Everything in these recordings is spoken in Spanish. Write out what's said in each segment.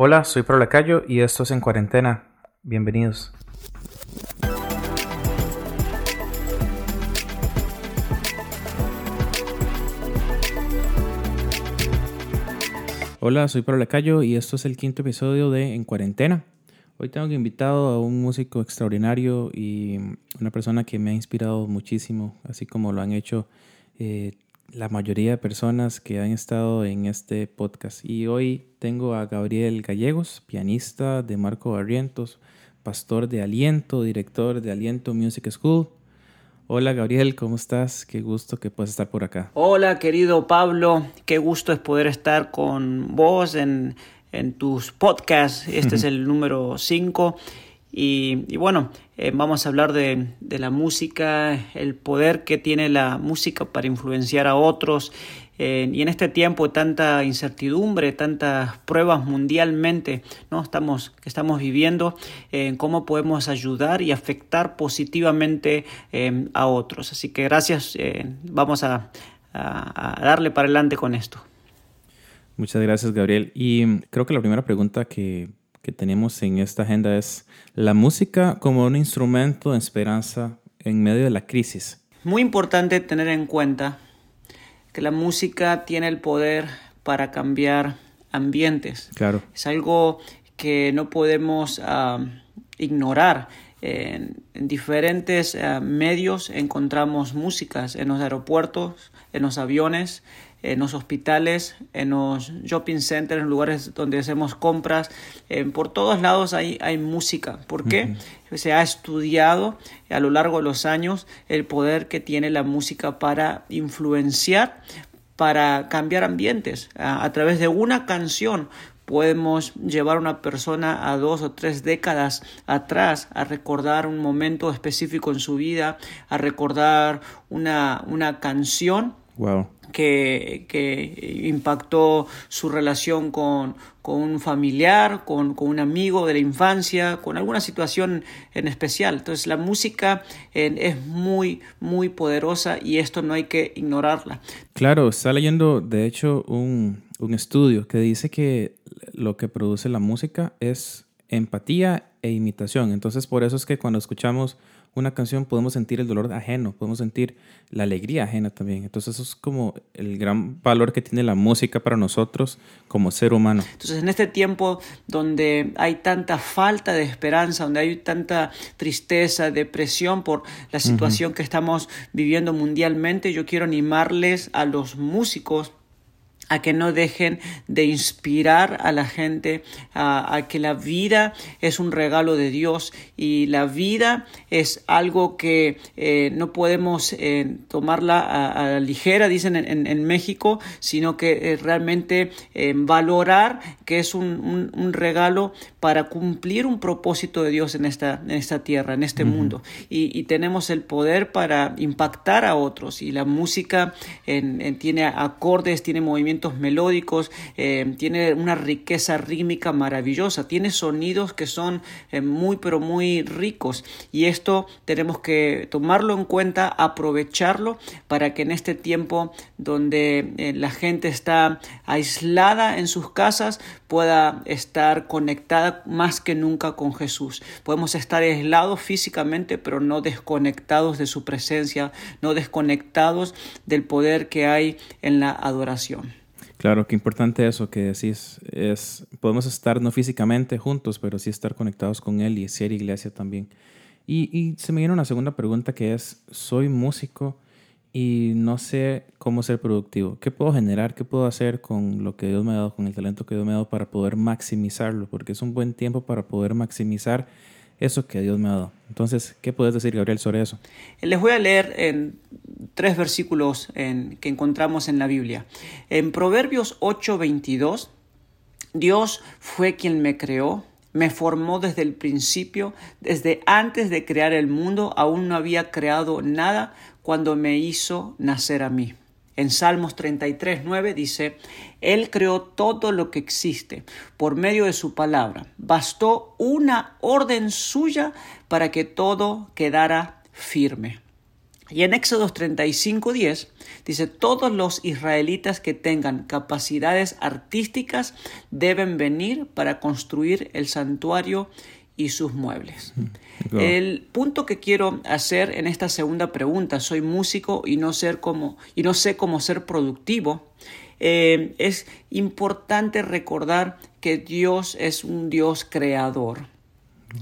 Hola, soy Pro Lacayo y esto es En Cuarentena. Bienvenidos. Hola, soy Pro Lacayo y esto es el quinto episodio de En Cuarentena. Hoy tengo invitado a un músico extraordinario y una persona que me ha inspirado muchísimo, así como lo han hecho eh, la mayoría de personas que han estado en este podcast. Y hoy tengo a Gabriel Gallegos, pianista de Marco Barrientos, pastor de Aliento, director de Aliento Music School. Hola Gabriel, ¿cómo estás? Qué gusto que puedas estar por acá. Hola querido Pablo, qué gusto es poder estar con vos en, en tus podcasts. Este es el número 5 y, bueno, eh, vamos a hablar de, la música, el poder que tiene la música para influenciar a otros. Eh, y en este tiempo tanta incertidumbre, tantas pruebas mundialmente ¿no? estamos, que estamos viviendo, en cómo podemos ayudar y afectar positivamente eh, a otros. Así que gracias, vamos a, a darle para adelante con esto. Muchas gracias, Gabriel. Y creo que la primera pregunta que que tenemos en esta agenda es la música como un instrumento de esperanza en medio de la crisis. Muy importante tener en cuenta que la música tiene el poder para cambiar ambientes. Claro. Es algo que no podemos ah, ignorar. En, diferentes ah, medios encontramos músicas en los aeropuertos, en los aviones, en los hospitales, en los shopping centers, en lugares donde hacemos compras, eh, por todos lados hay, hay música. ¿Por qué? Se ha estudiado a lo largo de los años el poder que tiene la música para influenciar, para cambiar ambientes. A, través de una canción podemos llevar a una persona a dos o tres décadas atrás a recordar un momento específico en su vida, a recordar una, una canción. Wow que, impactó su relación con, un familiar, con, un amigo de la infancia, con alguna situación en especial. Entonces la música es muy, muy poderosa y esto no hay que ignorarla. Claro, está leyendo de hecho un, un estudio que dice que lo que produce la música es empatía e imitación. Entonces por eso es que cuando escuchamos una canción podemos sentir el dolor ajeno, podemos sentir la alegría ajena también. Entonces eso es como el gran valor que tiene la música para nosotros como ser humano. Entonces en este tiempo donde hay tanta falta de esperanza, donde hay tanta tristeza, depresión por la situación que estamos viviendo mundialmente, yo quiero animarles a los músicos a que no dejen de inspirar a la gente, a, que la vida es un regalo de Dios y la vida es algo que eh, no podemos eh, tomarla a, la ligera, dicen en, México, sino que eh, realmente valorar que es un, regalo para cumplir un propósito de Dios en esta, en esta tierra, en este mundo. Y, tenemos el poder para impactar a otros y la música tiene acordes, tiene movimientos melódicos, eh, tiene una riqueza rítmica maravillosa, tiene sonidos que son eh, muy pero muy ricos y esto tenemos que tomarlo en cuenta, aprovecharlo para que en este tiempo donde eh, la gente está aislada en sus casas pueda estar conectada más que nunca con Jesús. Podemos estar aislados físicamente pero no desconectados de su presencia, no desconectados del poder que hay en la adoración. Claro, qué importante eso que decís. Es, podemos estar no físicamente juntos, pero sí estar conectados con Él y ser iglesia también. Y, y se me viene una segunda pregunta que es, soy músico y no sé cómo ser productivo. ¿Qué puedo generar? ¿Qué puedo hacer con lo que Dios me ha dado, con el talento que Dios me ha dado para poder maximizarlo? Porque es un buen tiempo para poder maximizar eso que Dios me ha dado. Entonces, ¿qué puedes decir, Gabriel, sobre eso? Les voy a leer en tres versículos que encontramos en la Biblia. En Proverbios 8:22, Dios fue quien me creó, me formó desde el principio, desde antes de crear el mundo, aún no había creado nada cuando me hizo nacer a mí. En Salmos 33, 9 dice, Él creó todo lo que existe por medio de su palabra. Bastó una orden suya para que todo quedara firme. Y en Éxodo 35:10 dice, todos los israelitas que tengan capacidades artísticas deben venir para construir el santuario y sus muebles. El punto que quiero hacer en esta segunda pregunta, soy músico y no, ser como, y no sé cómo ser productivo, eh, es importante recordar que Dios es un Dios creador.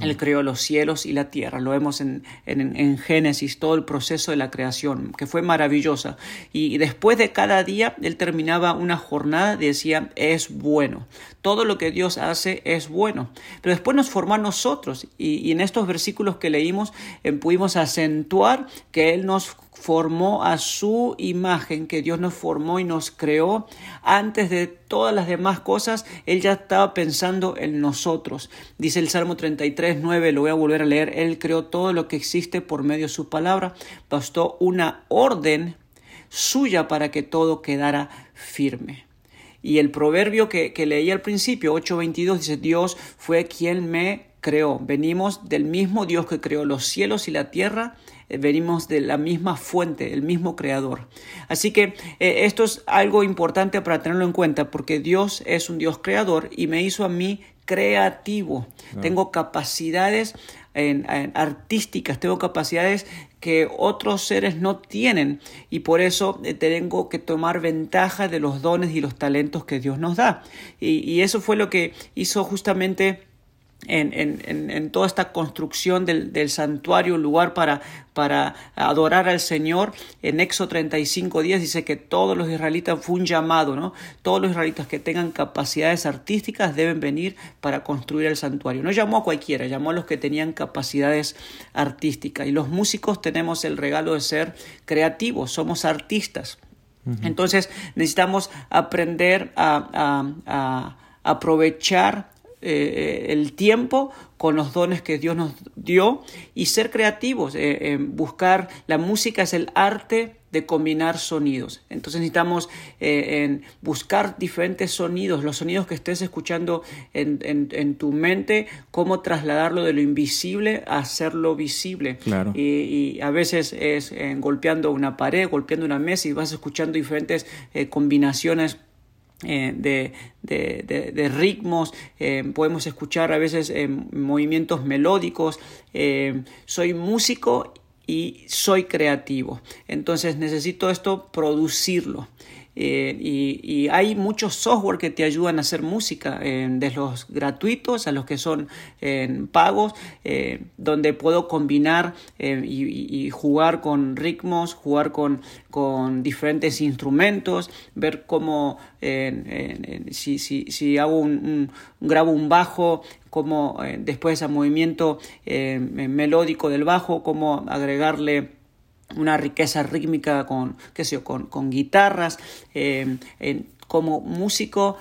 Él creó los cielos y la tierra. Lo vemos en, en, Génesis, todo el proceso de la creación, que fue maravillosa. Y, después de cada día, Él terminaba una jornada y decía, es bueno. Todo lo que Dios hace es bueno. Pero después nos formó a nosotros. Y, en estos versículos que leímos, eh, pudimos acentuar que Él nos formó a su imagen, que Dios nos formó y nos creó. Antes de todas las demás cosas, Él ya estaba pensando en nosotros. Dice el Salmo 33, 9, lo voy a volver a leer, Él creó todo lo que existe por medio de su palabra. Bastó una orden suya para que todo quedara firme. Y el proverbio que, que leí al principio, 8.22, dice, Dios fue quien me creó. Venimos del mismo Dios que creó los cielos y la tierra venimos de la misma fuente, el mismo creador. Así que eh, esto es algo importante para tenerlo en cuenta porque Dios es un Dios creador y me hizo a mí creativo. Tengo capacidades artísticas, tengo capacidades que otros seres no tienen y por eso eh, tengo que tomar ventaja de los dones y los talentos que Dios nos da. y eso fue lo que hizo justamente en, toda esta construcción del, santuario, lugar para, para adorar al Señor. En Éxodo 35 días dice que todos los israelitas fue un llamado, ¿no? Todos los israelitas que tengan capacidades artísticas deben venir para construir el santuario. No llamó a cualquiera, llamó a los que tenían capacidades artísticas. Y los músicos tenemos el regalo de ser creativos, somos artistas. Entonces necesitamos aprender a, a aprovechar eh, el tiempo con los dones que Dios nos dio y ser creativos, eh, buscar la música es el arte de combinar sonidos. Entonces necesitamos eh, en buscar diferentes sonidos, los sonidos que estés escuchando en, tu mente, cómo trasladarlo de lo invisible a hacerlo visible. Claro. Y, a veces es golpeando una pared, golpeando una mesa y vas escuchando diferentes combinaciones eh, de, de, ritmos, eh, podemos escuchar a veces eh, movimientos melódicos. soy músico y soy creativo. Entonces necesito esto producirlo. Eh, y, hay muchos software que te ayudan a hacer música, desde los gratuitos a los que son pagos, eh, donde puedo combinar eh, y, jugar con ritmos, jugar con, con diferentes instrumentos, ver cómo si, si, si, hago un, grabo un bajo, cómo después al movimiento melódico del bajo, cómo agregarle una riqueza rítmica con, qué sé con, con guitarras. Eh, como músico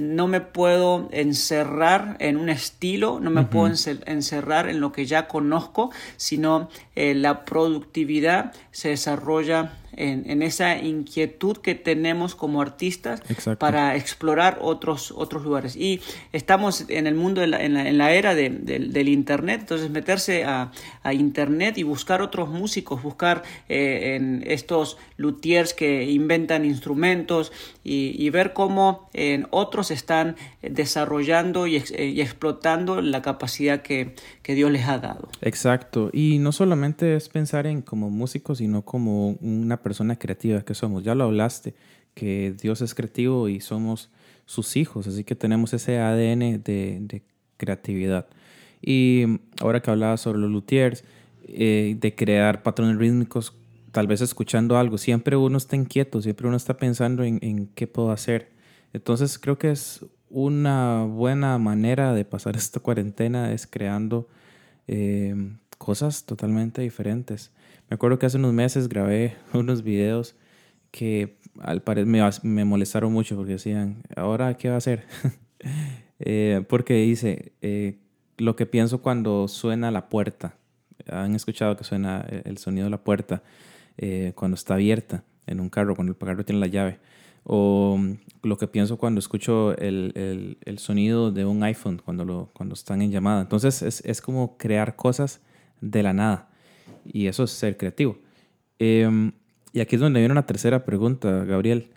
no me puedo encerrar en un estilo, no me puedo encerrar en lo que ya conozco, sino eh, la productividad se desarrolla en, esa inquietud que tenemos como artistas para explorar otros, otros lugares. Y estamos en el mundo, en la, era del Internet, entonces meterse a, Internet y buscar otros músicos, buscar eh, en estos luthiers que inventan instrumentos y, ver cómo en otros están desarrollando y, explotando la capacidad que, que Dios les ha dado. Exacto. Y no solamente es pensar en como músicos, sino como una persona creativa que somos. Ya lo hablaste, que Dios es creativo y somos sus hijos, así que tenemos ese ADN de, creatividad. Y ahora que hablaba sobre los luthiers, eh, de crear patrones rítmicos, tal vez escuchando algo, siempre uno está inquieto, siempre uno está pensando en, qué puedo hacer. Entonces creo que es una buena manera de pasar esta cuarentena, es creando eh, cosas totalmente diferentes. Me acuerdo que hace unos meses grabé unos videos que al parecer me, molestaron mucho porque decían, ¿ahora qué va a hacer? Eh, porque dice, eh, lo que pienso cuando suena la puerta. Han escuchado que suena el sonido de la puerta eh, cuando está abierta en un carro, cuando el carro tiene la llave. O lo que pienso cuando escucho el, el, sonido de un iPhone cuando, lo, cuando están en llamada. Entonces es, es como crear cosas de la nada y eso es ser creativo. Em, y aquí es donde viene una tercera pregunta, Gabriel.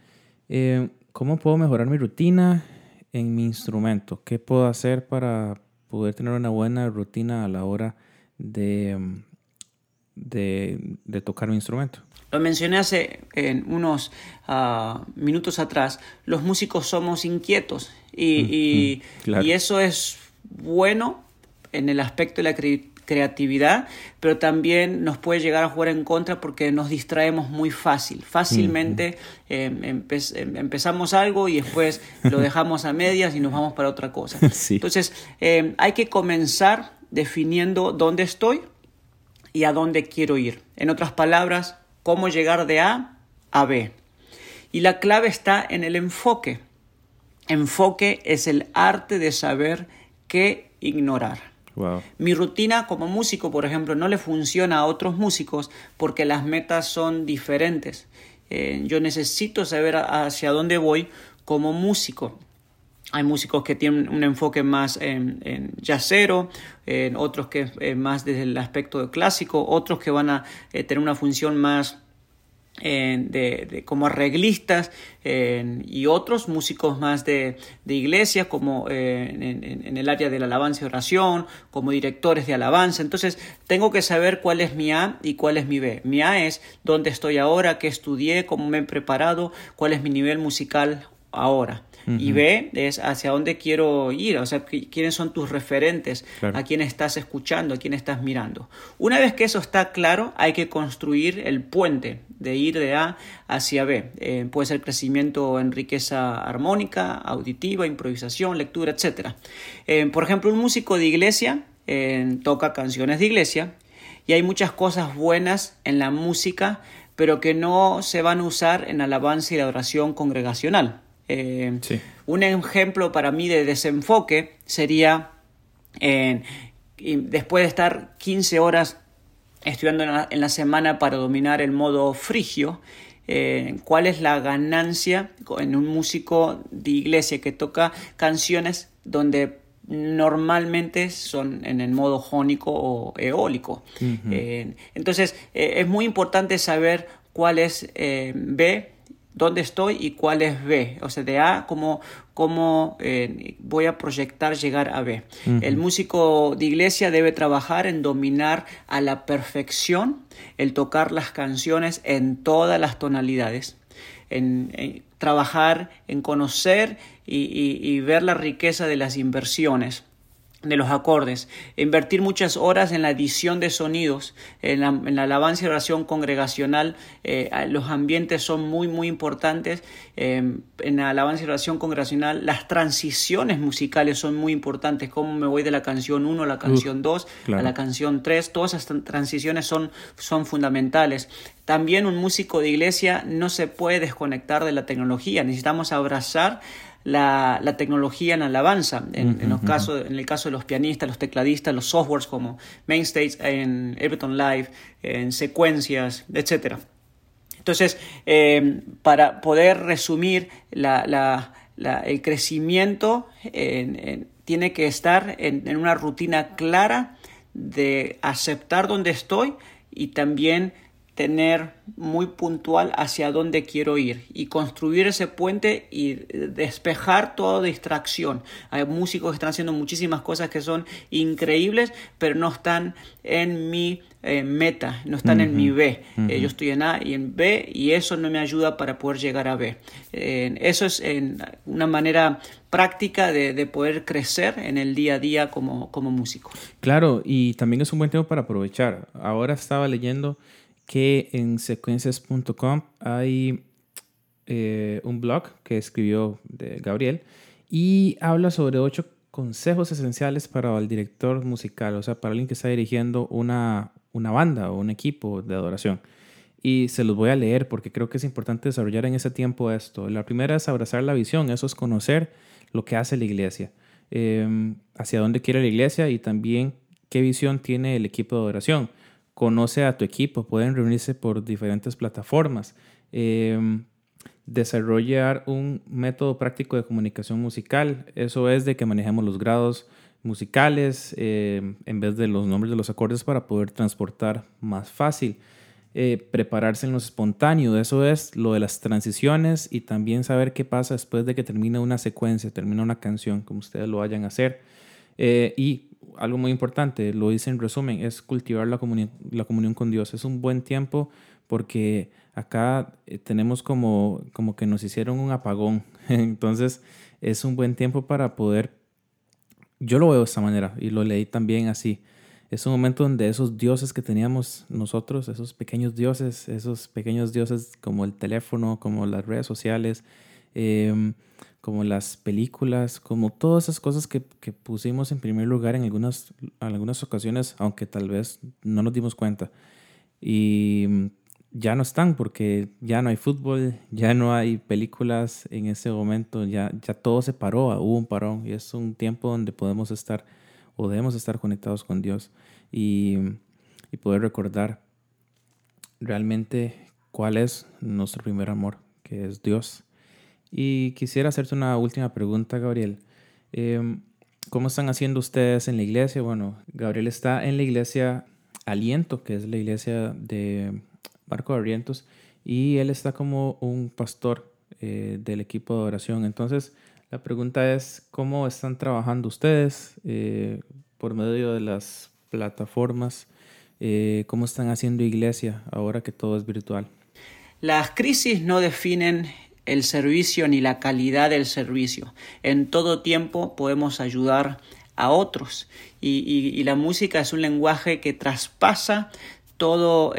Em, ¿Cómo puedo mejorar mi rutina en mi instrumento? ¿Qué puedo hacer para poder tener una buena rutina a la hora de, em, de, tocar mi instrumento? Lo mencioné hace en unos ah, minutos atrás, los músicos somos inquietos y, y eso es bueno en el aspecto de la creatividad, pero también nos puede llegar a jugar en contra porque nos distraemos muy fácil. Fácilmente em, em, empezamos algo y después lo dejamos a medias y nos vamos para otra cosa. Entonces, em, hay que comenzar definiendo dónde estoy y a dónde quiero ir. En otras palabras, cómo llegar de A a B. Y la clave está en el enfoque. Enfoque es el arte de saber qué ignorar. Mi rutina como músico, por ejemplo, no le funciona a otros músicos porque las metas son diferentes. Eh, yo necesito saber hacia dónde voy como músico. Hay músicos que tienen un enfoque más en, en jazzero, en otros que eh, más desde el aspecto clásico, otros que van a eh, tener una función más de, como arreglistas y otros músicos más de, de iglesia como en, el área de la alabanza y oración, como directores de alabanza. Entonces tengo que saber cuál es mi A y cuál es mi B. Mi A es dónde estoy ahora, qué estudié, cómo me he preparado, cuál es mi nivel musical ahora. Y B es hacia dónde quiero ir, o sea, quiénes son tus referentes, a quién estás escuchando, a quién estás mirando. Una vez que eso está claro, hay que construir el puente de ir de A hacia B. Eh, puede ser crecimiento en riqueza armónica, auditiva, improvisación, lectura, etc. Eh, por ejemplo, un músico de iglesia eh, toca canciones de iglesia y hay muchas cosas buenas en la música, pero que no se van a usar en alabanza y la oración congregacional. Eh, un ejemplo para mí de desenfoque sería después de estar 15 horas estudiando en la, semana para dominar el modo frigio, eh, cuál es la ganancia en un músico de iglesia que toca canciones donde normalmente son en el modo jónico o eólico. Eh, entonces es muy importante saber cuál es B dónde estoy y cuál es B. O sea, de A, cómo, cómo eh, voy a proyectar llegar a B. El músico de iglesia debe trabajar en dominar a la perfección el tocar las canciones en todas las tonalidades. En, trabajar en conocer y ver la riqueza de las inversiones de los acordes, invertir muchas horas en la edición de sonidos, en la, alabanza y oración congregacional, eh, los ambientes son muy muy importantes, em, en la alabanza y oración congregacional las transiciones musicales son muy importantes, cómo me voy de la canción 1 a la canción 2, a la canción 3, todas esas transiciones son, son fundamentales. También un músico de iglesia no se puede desconectar de la tecnología, necesitamos abrazar la, la tecnología en alabanza. En, en, los casos, en el caso de los pianistas, los tecladistas, los softwares como Mainstage, en Everton Live, en secuencias, etc. Entonces, eh, para poder resumir, la, la, el crecimiento tiene que estar en, en una rutina clara de aceptar dónde estoy y también tener muy puntual hacia dónde quiero ir y construir ese puente y despejar toda distracción. Hay músicos que están haciendo muchísimas cosas que son increíbles, pero no están en mi eh, meta, no están en mi B. Eh, yo estoy en A y en B y eso no me ayuda para poder llegar a B. eso es una manera práctica de, poder crecer en el día a día como, como músico. Claro, y también es un buen tiempo para aprovechar. Ahora estaba leyendo que en secuencias.com hay eh, un blog que escribió Gabriel y habla sobre ocho consejos esenciales para el director musical, o sea, para alguien que está dirigiendo una, una banda o un equipo de adoración. Y se los voy a leer porque creo que es importante desarrollar en ese tiempo esto. La primera es abrazar la visión, eso es conocer lo que hace la iglesia, em, hacia dónde quiere la iglesia y también qué visión tiene el equipo de adoración conoce a tu equipo, pueden reunirse por diferentes plataformas. Em, desarrollar un método práctico de comunicación musical, eso es de que manejemos los grados musicales em, en vez de los nombres de los acordes para poder transportar más fácil. eh, prepararse en lo espontáneo. Eso es lo de las transiciones y también saber qué pasa después de que termina una secuencia, termina una canción, como ustedes lo vayan a hacer. Eh, y algo muy importante, lo hice en resumen, es cultivar la comunión, la comunión con Dios. Es un buen tiempo porque acá eh, tenemos como, como que nos hicieron un apagón. Entonces es un buen tiempo para poder, yo lo veo de esta manera y lo leí también así. Es un momento donde esos dioses que teníamos nosotros, esos pequeños dioses, esos pequeños dioses como el teléfono, como las redes sociales, em, como las películas, como todas esas cosas que, que, pusimos en primer lugar en algunas, algunas ocasiones, aunque tal vez no nos dimos cuenta. Y ya no están porque ya no hay fútbol, ya no hay películas en ese momento, ya, ya todo se paró, hubo un parón y es un tiempo donde podemos estar o debemos estar conectados con Dios y, y poder recordar realmente cuál es nuestro primer amor, que es Dios. Y quisiera hacerte una última pregunta, Gabriel. Em, ¿Cómo están haciendo ustedes en la iglesia? Bueno, Gabriel está en la iglesia Aliento, que es la iglesia de Marco Barrientos, y él está como un pastor eh, del equipo de oración. Entonces, la pregunta es, ¿cómo están trabajando ustedes eh, por medio de las plataformas? Eh, ¿Cómo están haciendo iglesia ahora que todo es virtual? Las crisis no definen el servicio ni la calidad del servicio. En todo tiempo podemos ayudar a otros y, la música es un lenguaje que traspasa todo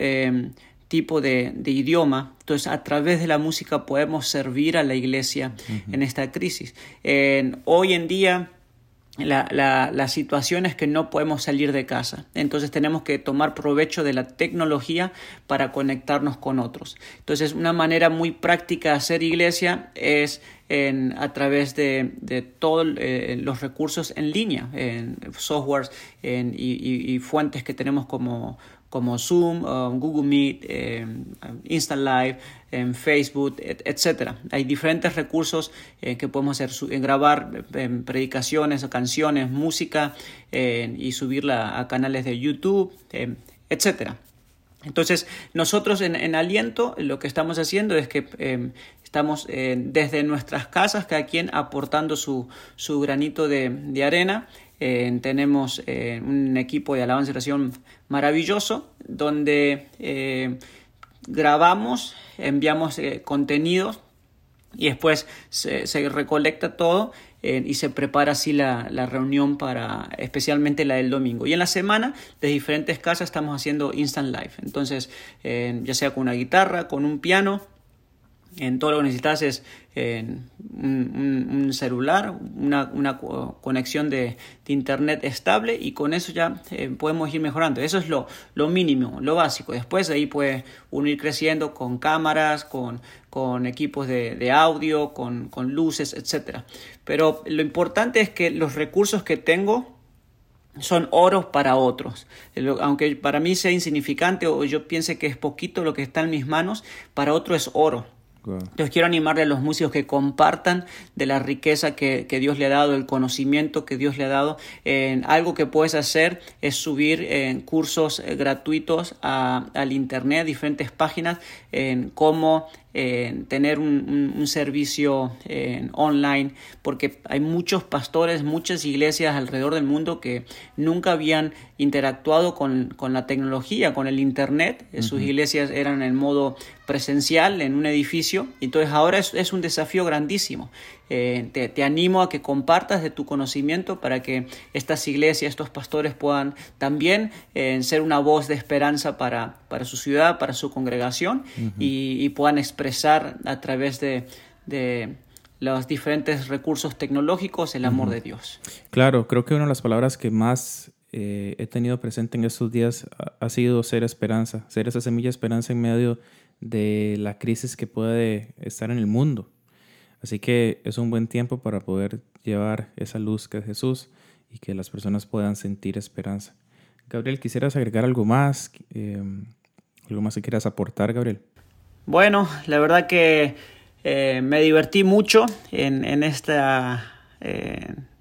tipo de, idioma. Entonces, a través de la música podemos servir a la iglesia en esta crisis. hoy en día, la, la, situación es que no podemos salir de casa. Entonces tenemos que tomar provecho de la tecnología para conectarnos con otros. Entonces una manera muy práctica de hacer iglesia es en, a través de, todos eh, los recursos en línea, en softwares y, y, fuentes que tenemos como, como Zoom, um, Google Meet, eh, Instant Live, en Facebook, etc. Hay diferentes recursos eh, que podemos hacer, grabar predicaciones o canciones, música y subirla a canales de YouTube, etc. Entonces, nosotros en, Aliento lo que estamos haciendo es que estamos desde nuestras casas, cada quien aportando su, su granito de arena eh, tenemos eh, un equipo de alabanza y oración maravilloso donde eh, grabamos, enviamos contenidos y después se, recolecta todo y se prepara así la, la, reunión para especialmente la del domingo. Y en la semana, de diferentes casas, estamos haciendo Instant Live. Entonces, ya sea con una guitarra, con un piano, en todo lo que necesitas es un, celular, una, conexión de, internet estable y con eso ya eh, podemos ir mejorando. Eso es lo, lo mínimo, lo básico. Después de ahí puede uno ir creciendo con cámaras, con, con equipos de, audio, con, con luces, etc. Pero lo importante es que los recursos que tengo son oros para otros. Aunque para mí sea insignificante o yo piense que es poquito lo que está en mis manos, para otro es oro. Entonces quiero animarle a los músicos que compartan de la riqueza que, Dios le ha dado, el conocimiento que Dios le ha dado. En algo que puedes hacer es subir en cursos eh, gratuitos al internet, diferentes páginas, en cómo tener un, servicio online, porque hay muchos pastores, muchas iglesias alrededor del mundo que nunca habían interactuado con, la tecnología, con el internet. Sus iglesias eran en modo presencial en un edificio, entonces ahora es, un desafío grandísimo. Eh, te, animo a que compartas de tu conocimiento para que estas iglesias, estos pastores puedan también eh, ser una voz de esperanza para, para su ciudad, para su congregación y, y puedan expresar a través de, los diferentes recursos tecnológicos el amor de Dios. Claro, creo que una de las palabras que más eh, he tenido presente en estos días ha, sido ser esperanza, ser esa semilla de esperanza en medio de la crisis que puede estar en el mundo. Así que es un buen tiempo para poder llevar esa luz que es Jesús y que las personas puedan sentir esperanza. Gabriel, ¿quisieras agregar algo más? Eh, ¿Algo más que quieras aportar, Gabriel? Bueno, la verdad que eh, me divertí mucho en, esta,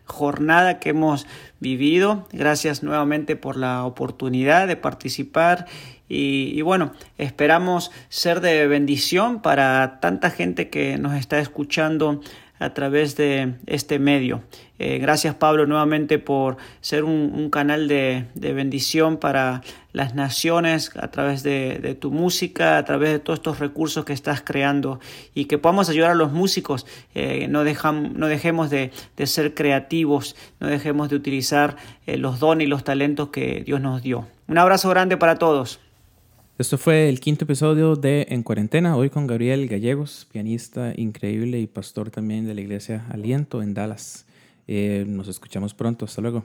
jornada que hemos vivido. Gracias nuevamente por la oportunidad de participar y, bueno, esperamos ser de bendición para tanta gente que nos está escuchando a través de este medio. Eh, gracias Pablo nuevamente por ser un, canal de, bendición para las naciones a través de, tu música, a través de todos estos recursos que estás creando y que podamos ayudar a los músicos. Eh, no, no dejemos de, ser creativos, no dejemos de utilizar eh, los dones y los talentos que Dios nos dio. Un abrazo grande para todos. Esto fue el quinto episodio de En Cuarentena, hoy con Gabriel Gallegos, pianista increíble y pastor también de la iglesia Aliento en Dallas. Eh, nos escuchamos pronto, hasta luego.